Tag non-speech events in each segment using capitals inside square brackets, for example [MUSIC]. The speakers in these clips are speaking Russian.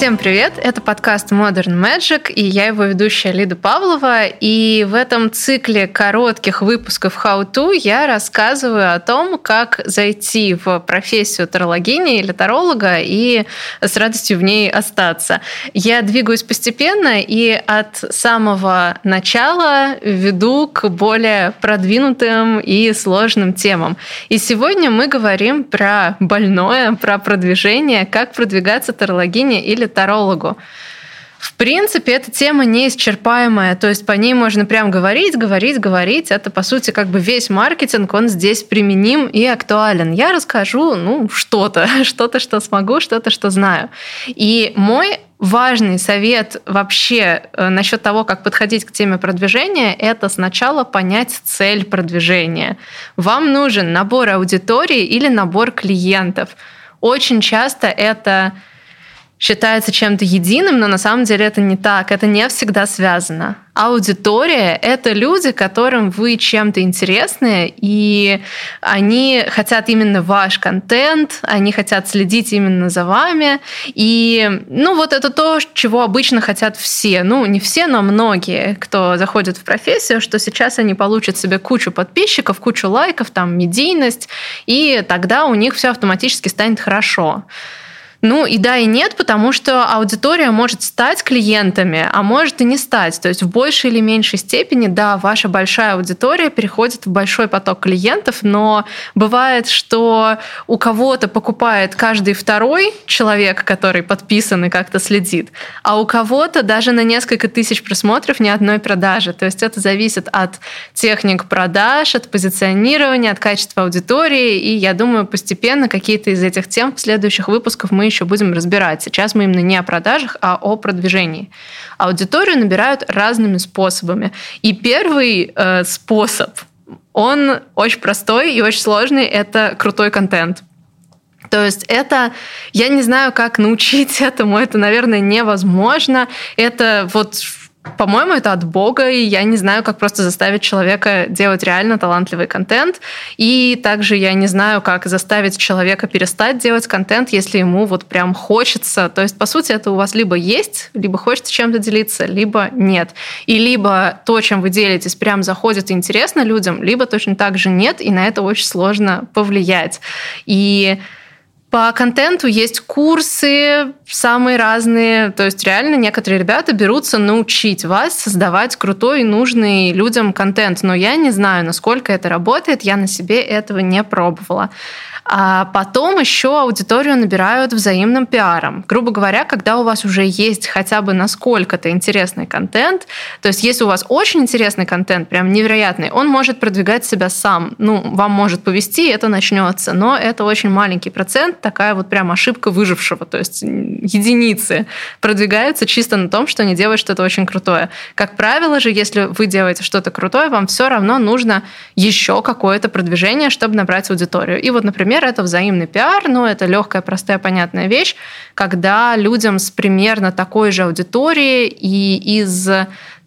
Всем привет! Это подкаст Modern Magic, и я его ведущая Лида Павлова. И в этом цикле коротких выпусков How To я рассказываю о том, как зайти в профессию тарологини или таролога и с радостью в ней остаться. Я двигаюсь постепенно и от самого начала веду к более продвинутым и сложным темам. И сегодня мы говорим про больное, про продвижение, как продвигаться тарологине или тарологу. В принципе, эта тема неисчерпаемая, то есть по ней можно прям говорить, говорить, говорить. Это, по сути, как бы весь маркетинг, он здесь применим и актуален. Я расскажу, ну, что-то, [LAUGHS] что-то, что смогу, что-то, что знаю. И мой важный совет вообще э, насчет того, как подходить к теме продвижения, это сначала понять цель продвижения. Вам нужен набор аудитории или набор клиентов. Очень часто это считается чем-то единым, но на самом деле это не так, это не всегда связано. Аудитория — это люди, которым вы чем-то интересны, и они хотят именно ваш контент, они хотят следить именно за вами. И, ну, вот это то, чего обычно хотят все. Ну, не все, но многие, кто заходит в профессию, что сейчас они получат себе кучу подписчиков, кучу лайков, там, медийность, и тогда у них все автоматически станет хорошо. Ну и да, и нет, потому что аудитория может стать клиентами, а может и не стать. То есть в большей или меньшей степени, да, ваша большая аудитория переходит в большой поток клиентов, но бывает, что у кого-то покупает каждый второй человек, который подписан и как-то следит, а у кого-то даже на несколько тысяч просмотров ни одной продажи. То есть это зависит от техник продаж, от позиционирования, от качества аудитории, и я думаю, постепенно какие-то из этих тем в следующих выпусках мы еще будем разбирать. Сейчас мы именно не о продажах, а о продвижении. Аудиторию набирают разными способами. И первый э, способ, он очень простой и очень сложный, это крутой контент. То есть это, я не знаю, как научить этому, это, наверное, невозможно. Это вот по-моему, это от Бога, и я не знаю, как просто заставить человека делать реально талантливый контент. И также я не знаю, как заставить человека перестать делать контент, если ему вот прям хочется. То есть, по сути, это у вас либо есть, либо хочется чем-то делиться, либо нет. И либо то, чем вы делитесь, прям заходит и интересно людям, либо точно так же нет, и на это очень сложно повлиять. И по контенту есть курсы самые разные. То есть реально некоторые ребята берутся научить вас создавать крутой и нужный людям контент. Но я не знаю, насколько это работает. Я на себе этого не пробовала. А потом еще аудиторию набирают взаимным пиаром. Грубо говоря, когда у вас уже есть хотя бы насколько-то интересный контент, то есть если у вас очень интересный контент, прям невероятный, он может продвигать себя сам. Ну, вам может повести, это начнется, но это очень маленький процент, такая вот прям ошибка выжившего, то есть единицы продвигаются чисто на том, что они делают что-то очень крутое. Как правило же, если вы делаете что-то крутое, вам все равно нужно еще какое-то продвижение, чтобы набрать аудиторию. И вот, например, Например, это взаимный пиар, но это легкая, простая, понятная вещь, когда людям с примерно такой же аудиторией и из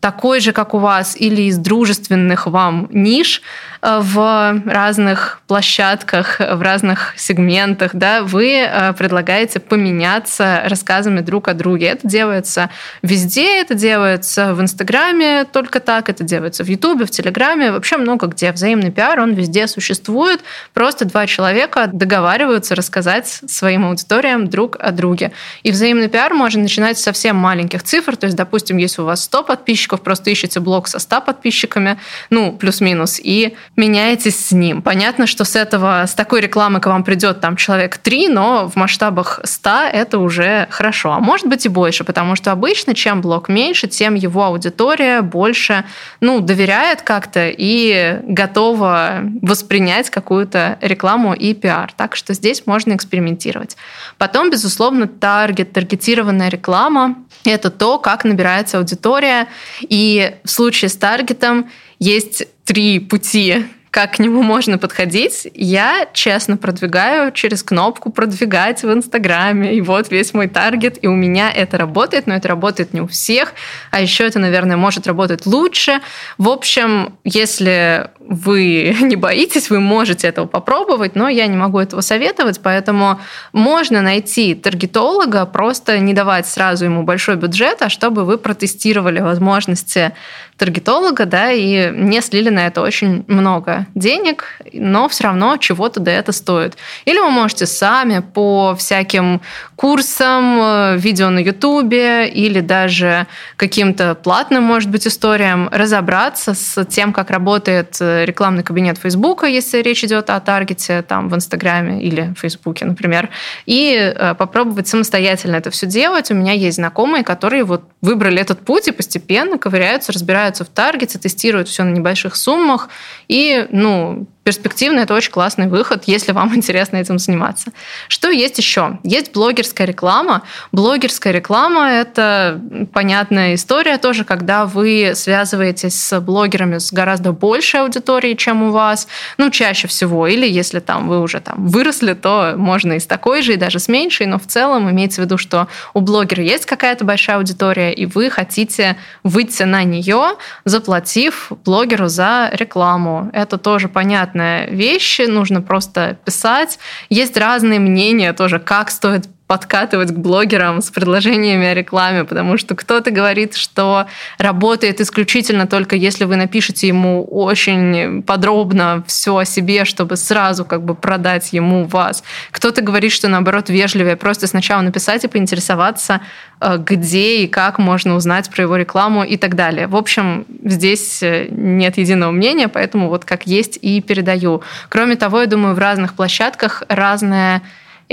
такой же, как у вас, или из дружественных вам ниш э, в разных площадках, в разных сегментах, да, вы э, предлагаете поменяться рассказами друг о друге. Это делается везде, это делается в Инстаграме только так, это делается в Ютубе, в Телеграме, вообще много где. Взаимный пиар, он везде существует. Просто два человека договариваются рассказать своим аудиториям друг о друге. И взаимный пиар можно начинать с совсем маленьких цифр, то есть, допустим, если у вас 100 подписчиков, подписчиков, просто ищете блог со 100 подписчиками, ну, плюс-минус, и меняетесь с ним. Понятно, что с этого, с такой рекламы к вам придет там человек 3, но в масштабах 100 это уже хорошо. А может быть и больше, потому что обычно чем блог меньше, тем его аудитория больше, ну, доверяет как-то и готова воспринять какую-то рекламу и пиар. Так что здесь можно экспериментировать. Потом, безусловно, таргет, таргетированная реклама — это то, как набирается аудитория. И в случае с таргетом есть три пути как к нему можно подходить, я честно продвигаю через кнопку «Продвигать» в Инстаграме. И вот весь мой таргет, и у меня это работает, но это работает не у всех. А еще это, наверное, может работать лучше. В общем, если вы [LAUGHS] не боитесь, вы можете этого попробовать, но я не могу этого советовать, поэтому можно найти таргетолога, просто не давать сразу ему большой бюджет, а чтобы вы протестировали возможности таргетолога, да, и не слили на это очень много денег, но все равно чего-то да это стоит. Или вы можете сами по всяким курсам, э, видео на Ютубе или даже каким-то платным, может быть, историям разобраться с тем, как работает э, рекламный кабинет Фейсбука, если речь идет о таргете там в Инстаграме или Фейсбуке, например, и э, попробовать самостоятельно это все делать. У меня есть знакомые, которые вот выбрали этот путь и постепенно ковыряются, разбираются в таргете, тестируют все на небольших суммах и, ну, перспективно это очень классный выход, если вам [LAUGHS] интересно этим заниматься. Что есть еще? Есть блогерская реклама. Блогерская реклама – это понятная история тоже, когда вы связываетесь с блогерами с гораздо большей аудиторией, чем у вас, ну, чаще всего. Или если там вы уже там выросли, то можно и с такой же, и даже с меньшей, но в целом имеется в виду, что у блогера есть какая-то большая аудитория, и вы хотите выйти на нее, заплатив блогеру за рекламу. Это тоже понятно понятная вещь, нужно просто писать. Есть разные мнения тоже, как стоит подкатывать к блогерам с предложениями о рекламе, потому что кто-то говорит, что работает исключительно только если вы напишете ему очень подробно все о себе, чтобы сразу как бы продать ему вас. Кто-то говорит, что наоборот вежливее просто сначала написать и поинтересоваться, э, где и как можно узнать про его рекламу и так далее. В общем, здесь э, нет единого мнения, поэтому вот как есть и передаю. Кроме того, я думаю, в разных площадках разная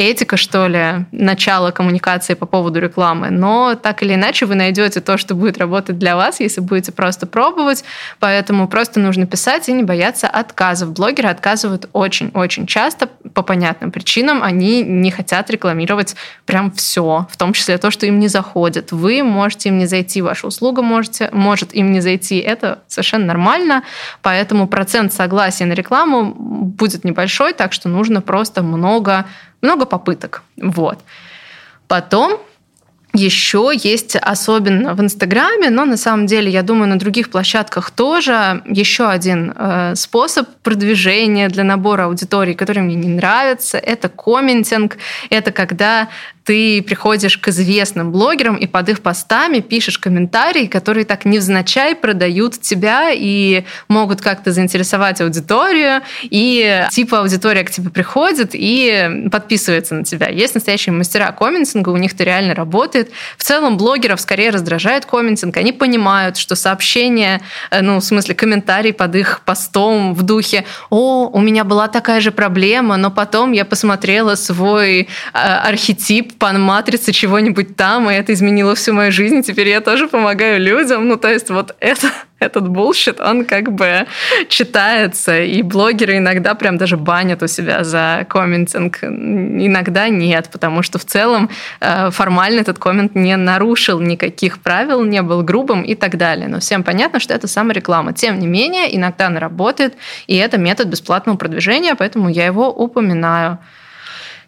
этика, что ли, начало коммуникации по поводу рекламы. Но так или иначе вы найдете то, что будет работать для вас, если будете просто пробовать. Поэтому просто нужно писать и не бояться отказов. Блогеры отказывают очень-очень часто по понятным причинам. Они не хотят рекламировать прям все, в том числе то, что им не заходит. Вы можете им не зайти, ваша услуга можете, может им не зайти. Это совершенно нормально. Поэтому процент согласия на рекламу будет небольшой, так что нужно просто много много попыток. Вот. Потом еще есть, особенно в Инстаграме, но на самом деле, я думаю, на других площадках тоже еще один э, способ продвижения для набора аудитории, который мне не нравится, это комментинг. Это когда ты приходишь к известным блогерам и под их постами пишешь комментарии, которые так невзначай продают тебя и могут как-то заинтересовать аудиторию, и типа аудитория к тебе приходит и подписывается на тебя. Есть настоящие мастера комментинга, у них это реально работает. В целом блогеров скорее раздражает комментинг, они понимают, что сообщения, э, ну, в смысле, комментарий под их постом в духе «О, у меня была такая же проблема, но потом я посмотрела свой э, архетип пан-матрицы чего-нибудь там, и это изменило всю мою жизнь, теперь я тоже помогаю людям. Ну, то есть вот это, [LAUGHS] этот bullshit, он как бы читается, и блогеры иногда прям даже банят у себя за комментинг. Иногда нет, потому что в целом э, формально этот коммент не нарушил никаких правил, не был грубым и так далее. Но всем понятно, что это самореклама. Тем не менее, иногда она работает, и это метод бесплатного продвижения, поэтому я его упоминаю.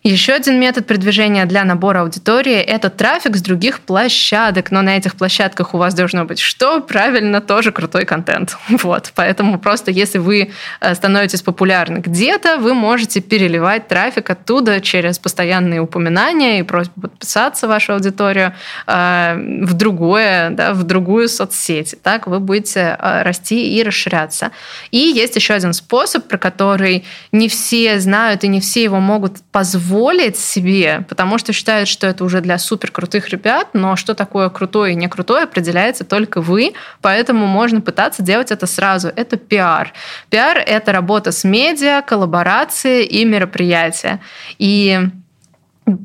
Еще один метод продвижения для набора аудитории – это трафик с других площадок. Но на этих площадках у вас должно быть что? Правильно, тоже крутой контент. [LAUGHS] Вот. Поэтому просто если вы э, становитесь популярны где-то, вы можете переливать трафик оттуда через постоянные упоминания и просьбу подписаться вашу аудиторию э, в другое, да, в другую соцсеть. Так вы будете э, расти и расширяться. И есть еще один способ, про который не все знают и не все его могут позволить позволить себе, потому что считают, что это уже для супер крутых ребят, но что такое крутое и не крутое определяется только вы, поэтому можно пытаться делать это сразу. Это пиар. Пиар — это работа с медиа, коллаборации и мероприятия. И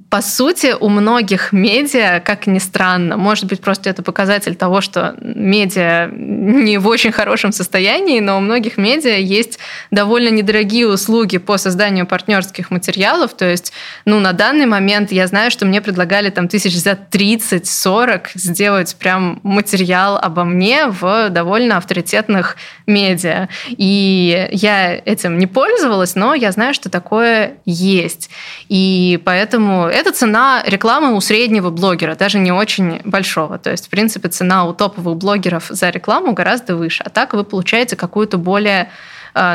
по сути, у многих медиа, как ни странно, может быть, просто это показатель того, что медиа не в очень хорошем состоянии, но у многих медиа есть довольно недорогие услуги по созданию партнерских материалов. То есть, ну, на данный момент я знаю, что мне предлагали там тысяч за 30-40 сделать прям материал обо мне в довольно авторитетных медиа. И я этим не пользовалась, но я знаю, что такое есть. И поэтому Поэтому это цена рекламы у среднего блогера, даже не очень большого. То есть, в принципе, цена у топовых блогеров за рекламу гораздо выше. А так вы получаете какую-то более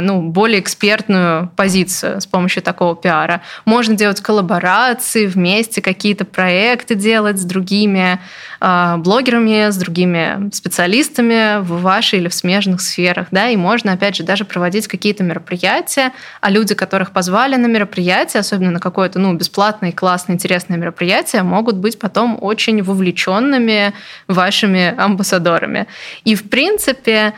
ну, более экспертную позицию с помощью такого пиара. Можно делать коллаборации вместе, какие-то проекты делать с другими э, блогерами, с другими специалистами в вашей или в смежных сферах. Да? И можно, опять же, даже проводить какие-то мероприятия, а люди, которых позвали на мероприятие, особенно на какое-то ну, бесплатное, классное, интересное мероприятие, могут быть потом очень вовлеченными вашими амбассадорами. И, в принципе,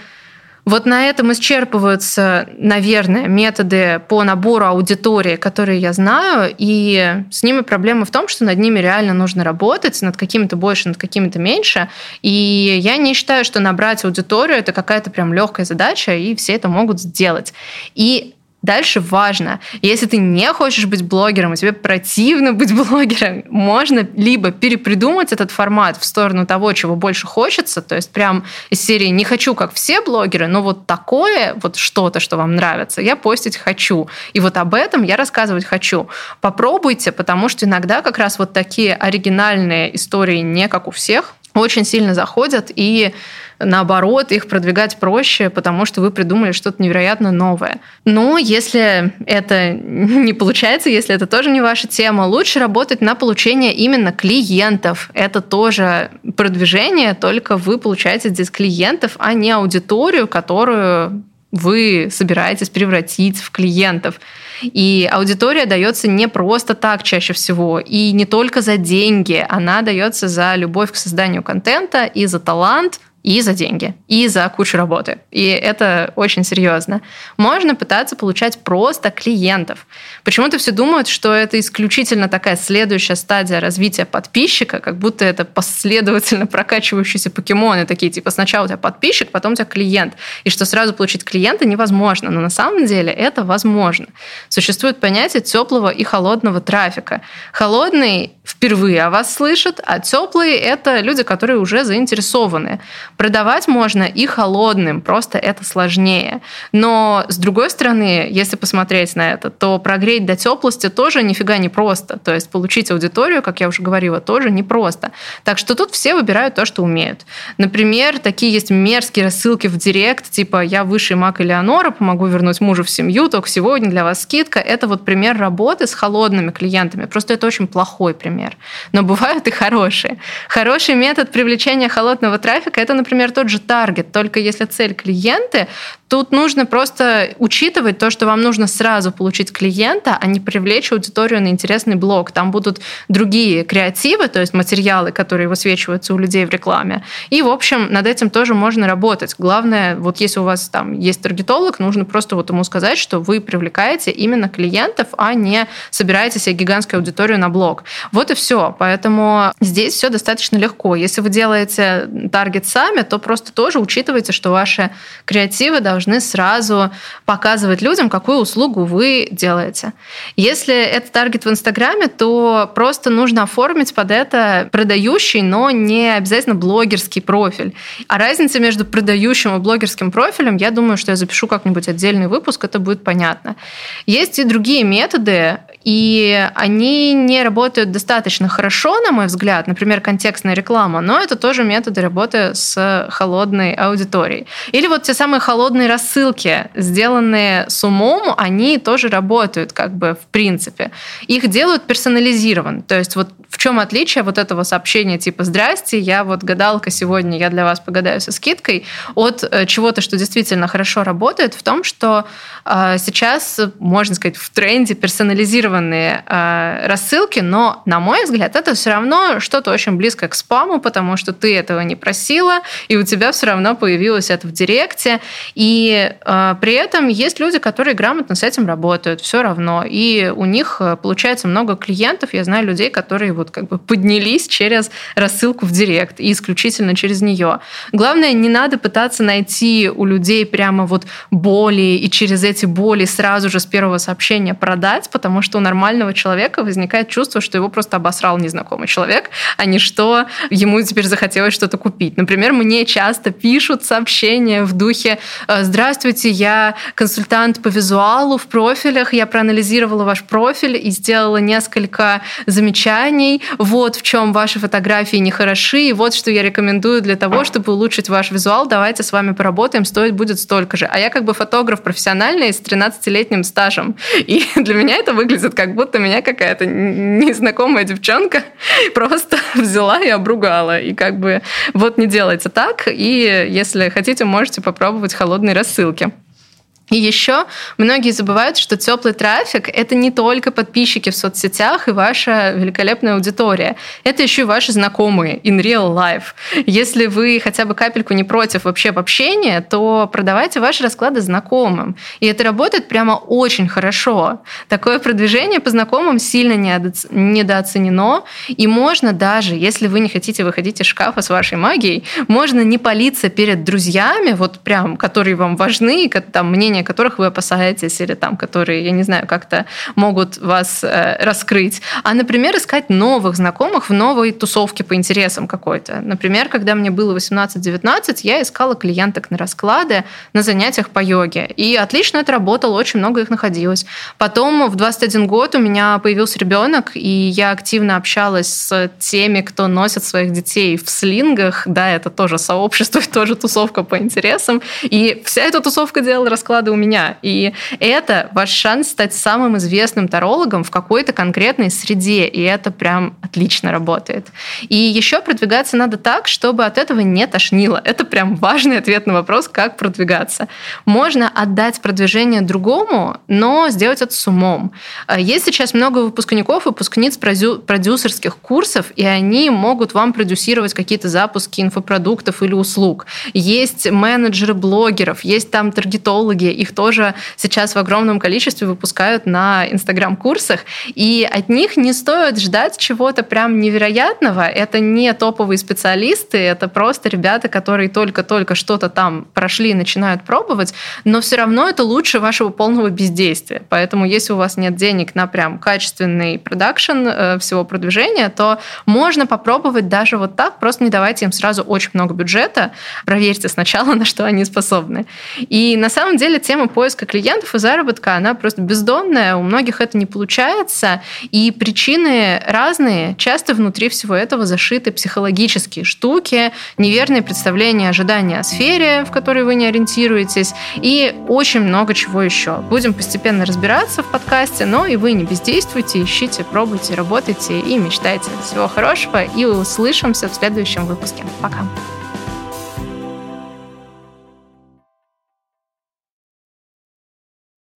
вот на этом исчерпываются, наверное, методы по набору аудитории, которые я знаю, и с ними проблема в том, что над ними реально нужно работать, над какими-то больше, над какими-то меньше. И я не считаю, что набрать аудиторию это какая-то прям легкая задача, и все это могут сделать. И Дальше важно, если ты не хочешь быть блогером, и тебе противно быть блогером, можно либо перепридумать этот формат в сторону того, чего больше хочется, то есть прям из серии «не хочу, как все блогеры, но вот такое, вот что-то, что вам нравится, я постить хочу». И вот об этом я рассказывать хочу. Попробуйте, потому что иногда как раз вот такие оригинальные истории не как у всех, очень сильно заходят, и наоборот, их продвигать проще, потому что вы придумали что-то невероятно новое. Но если это не получается, если это тоже не ваша тема, лучше работать на получение именно клиентов. Это тоже продвижение, только вы получаете здесь клиентов, а не аудиторию, которую вы собираетесь превратить в клиентов. И аудитория дается не просто так чаще всего, и не только за деньги, она дается за любовь к созданию контента и за талант, и за деньги, и за кучу работы. И это очень серьезно. Можно пытаться получать просто клиентов. Почему-то все думают, что это исключительно такая следующая стадия развития подписчика, как будто это последовательно прокачивающиеся покемоны, такие типа сначала у тебя подписчик, потом у тебя клиент. И что сразу получить клиента невозможно. Но на самом деле это возможно. Существует понятие теплого и холодного трафика. Холодный впервые о вас слышат, а теплые — это люди, которые уже заинтересованы. Продавать можно и холодным, просто это сложнее. Но с другой стороны, если посмотреть на это, то прогреть до теплости тоже нифига не просто. То есть получить аудиторию, как я уже говорила, тоже непросто. Так что тут все выбирают то, что умеют. Например, такие есть мерзкие рассылки в директ, типа «Я высший маг Элеонора, помогу вернуть мужа в семью, только сегодня для вас скидка». Это вот пример работы с холодными клиентами. Просто это очень плохой пример. Но бывают и хорошие. Хороший метод привлечения холодного трафика – это, например, тот же таргет, только если цель клиенты, Тут нужно просто учитывать то, что вам нужно сразу получить клиента, а не привлечь аудиторию на интересный блог. Там будут другие креативы, то есть материалы, которые высвечиваются у людей в рекламе. И, в общем, над этим тоже можно работать. Главное, вот если у вас там есть таргетолог, нужно просто вот ему сказать, что вы привлекаете именно клиентов, а не собираете себе гигантскую аудиторию на блог. Вот и все. Поэтому здесь все достаточно легко. Если вы делаете таргет сами, то просто тоже учитывайте, что ваши креативы должны должны сразу показывать людям, какую услугу вы делаете. Если это таргет в Инстаграме, то просто нужно оформить под это продающий, но не обязательно блогерский профиль. А разница между продающим и блогерским профилем, я думаю, что я запишу как-нибудь отдельный выпуск, это будет понятно. Есть и другие методы, и они не работают достаточно хорошо, на мой взгляд, например, контекстная реклама, но это тоже методы работы с холодной аудиторией. Или вот те самые холодные рассылки, сделанные с умом, они тоже работают как бы в принципе. Их делают персонализированно. То есть вот в чем отличие вот этого сообщения типа «Здрасте, я вот гадалка сегодня, я для вас погадаю со скидкой» от э, чего-то, что действительно хорошо работает, в том, что э, сейчас, можно сказать, в тренде персонализированного персонализированные э, рассылки, но, на мой взгляд, это все равно что-то очень близко к спаму, потому что ты этого не просила, и у тебя все равно появилось это в директе. И э, при этом есть люди, которые грамотно с этим работают, все равно. И у них э, получается много клиентов. Я знаю людей, которые вот как бы поднялись через рассылку в директ и исключительно через нее. Главное, не надо пытаться найти у людей прямо вот боли и через эти боли сразу же с первого сообщения продать, потому что у нормального человека возникает чувство, что его просто обосрал незнакомый человек, а не что ему теперь захотелось что-то купить. Например, мне часто пишут сообщения в духе «Здравствуйте, я консультант по визуалу в профилях, я проанализировала ваш профиль и сделала несколько замечаний. Вот в чем ваши фотографии не хороши, и вот что я рекомендую для того, чтобы улучшить ваш визуал. Давайте с вами поработаем, стоить будет столько же. А я как бы фотограф профессиональный с 13-летним стажем. И [LAUGHS] для меня это выглядит как будто меня какая-то незнакомая девчонка [LAUGHS] просто [LAUGHS] взяла и обругала. И как бы вот не делайте так. И если хотите, можете попробовать холодные рассылки. И еще многие забывают, что теплый трафик — это не только подписчики в соцсетях и ваша великолепная аудитория. Это еще и ваши знакомые in real life. Если вы хотя бы капельку не против вообще в общении, то продавайте ваши расклады знакомым. И это работает прямо очень хорошо. Такое продвижение по знакомым сильно недооценено. И можно даже, если вы не хотите выходить из шкафа с вашей магией, можно не палиться перед друзьями, вот прям, которые вам важны, там, мнение которых вы опасаетесь, или там, которые, я не знаю, как-то могут вас э, раскрыть, а, например, искать новых знакомых в новой тусовке по интересам какой-то. Например, когда мне было 18-19, я искала клиенток на расклады на занятиях по йоге. И отлично это работало, очень много их находилось. Потом в 21 год у меня появился ребенок, и я активно общалась с теми, кто носит своих детей в слингах. Да, это тоже сообщество, [LAUGHS] тоже тусовка по интересам. И вся эта тусовка делала расклады у меня. И это ваш шанс стать самым известным тарологом в какой-то конкретной среде. И это прям отлично работает. И еще продвигаться надо так, чтобы от этого не тошнило. Это прям важный ответ на вопрос, как продвигаться. Можно отдать продвижение другому, но сделать это с умом. Есть сейчас много выпускников, выпускниц продюсерских курсов, и они могут вам продюсировать какие-то запуски инфопродуктов или услуг. Есть менеджеры блогеров, есть там таргетологи, их тоже сейчас в огромном количестве выпускают на Инстаграм-курсах, и от них не стоит ждать чего-то прям невероятного. Это не топовые специалисты, это просто ребята, которые только-только что-то там прошли и начинают пробовать, но все равно это лучше вашего полного бездействия. Поэтому если у вас нет денег на прям качественный продакшн э, всего продвижения, то можно попробовать даже вот так, просто не давайте им сразу очень много бюджета, проверьте сначала, [LAUGHS] на что они способны. И на самом деле тема поиска клиентов и заработка, она просто бездонная, у многих это не получается, и причины разные. Часто внутри всего этого зашиты психологические штуки, неверные представления, ожидания о сфере, в которой вы не ориентируетесь, и очень много чего еще. Будем постепенно разбираться в подкасте, но и вы не бездействуйте, ищите, пробуйте, работайте и мечтайте. Всего хорошего, и услышимся в следующем выпуске. Пока!